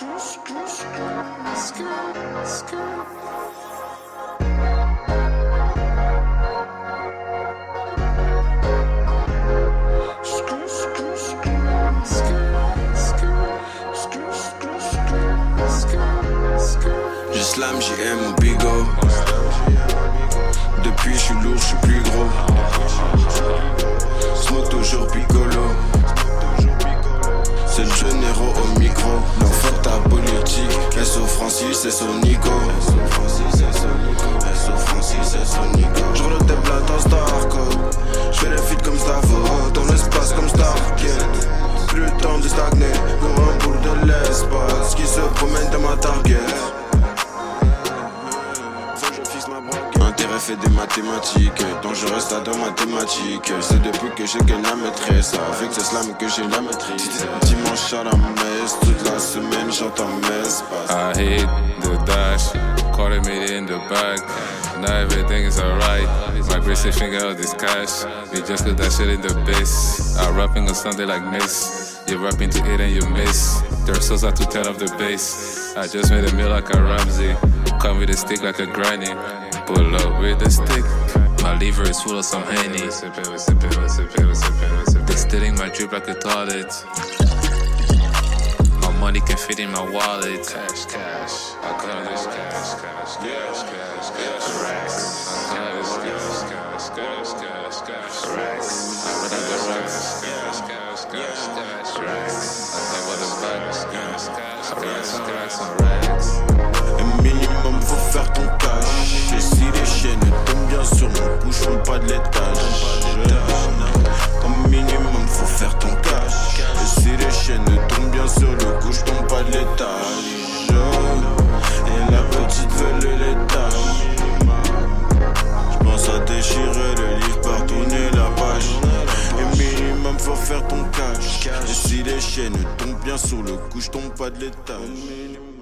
Je slam, JM mon Bigo. Depuis, je suis lourd, je suis plus gros. Francis, SO Francis, SO Nico. SO Francis, SO Nico. Je roule des blattes en Starco. Je fais les feats comme Stavo, dans l'espace comme Starkid. Plus le temps de stagner, comme un boule de l'espace qui se promène dans ma target. Intérêt fait des mathématiques, donc je reste à deux mathématiques. C'est depuis que j'ai gagné la maîtresse, avec ce slam que j'ai la maîtrise. Dimanche à la messe, toute la semaine j'entends messe. I hit the dash, quarter million in the bag. Now everything is alright. My bracelet finger out this cash. We just got that shit in the base. I'm rapping on Sunday like Miss. You're rapping to it and you miss. There's souls out to turn up the bass. I just made a meal like a Ramsey. Come with a stick like a granny. Pull up with a stick. My liver is full of some Henny. Distilling my drip like a toilet. My money can fit in my wallet. Cash, cash. I call this cash, cash, cash, cash, cash. Racks. I call this cash, cash, cash, cash, cash. Racks. I run out the racks. Cash, cash, cash, cash. Racks. I think about the bags. Cash, cash, cash, cash, and racks. L'étage. Minimum faut faire ton cash. Et si les chaînes tombent bien sur le cou, je tombe pas de l'étage. Et la petite veut le l'étage. Je pense à déchirer le livre, par tourner la page. Et minimum faut faire ton cash. Et si les chaînes tombent bien sur le cou, je tombe pas de l'étage.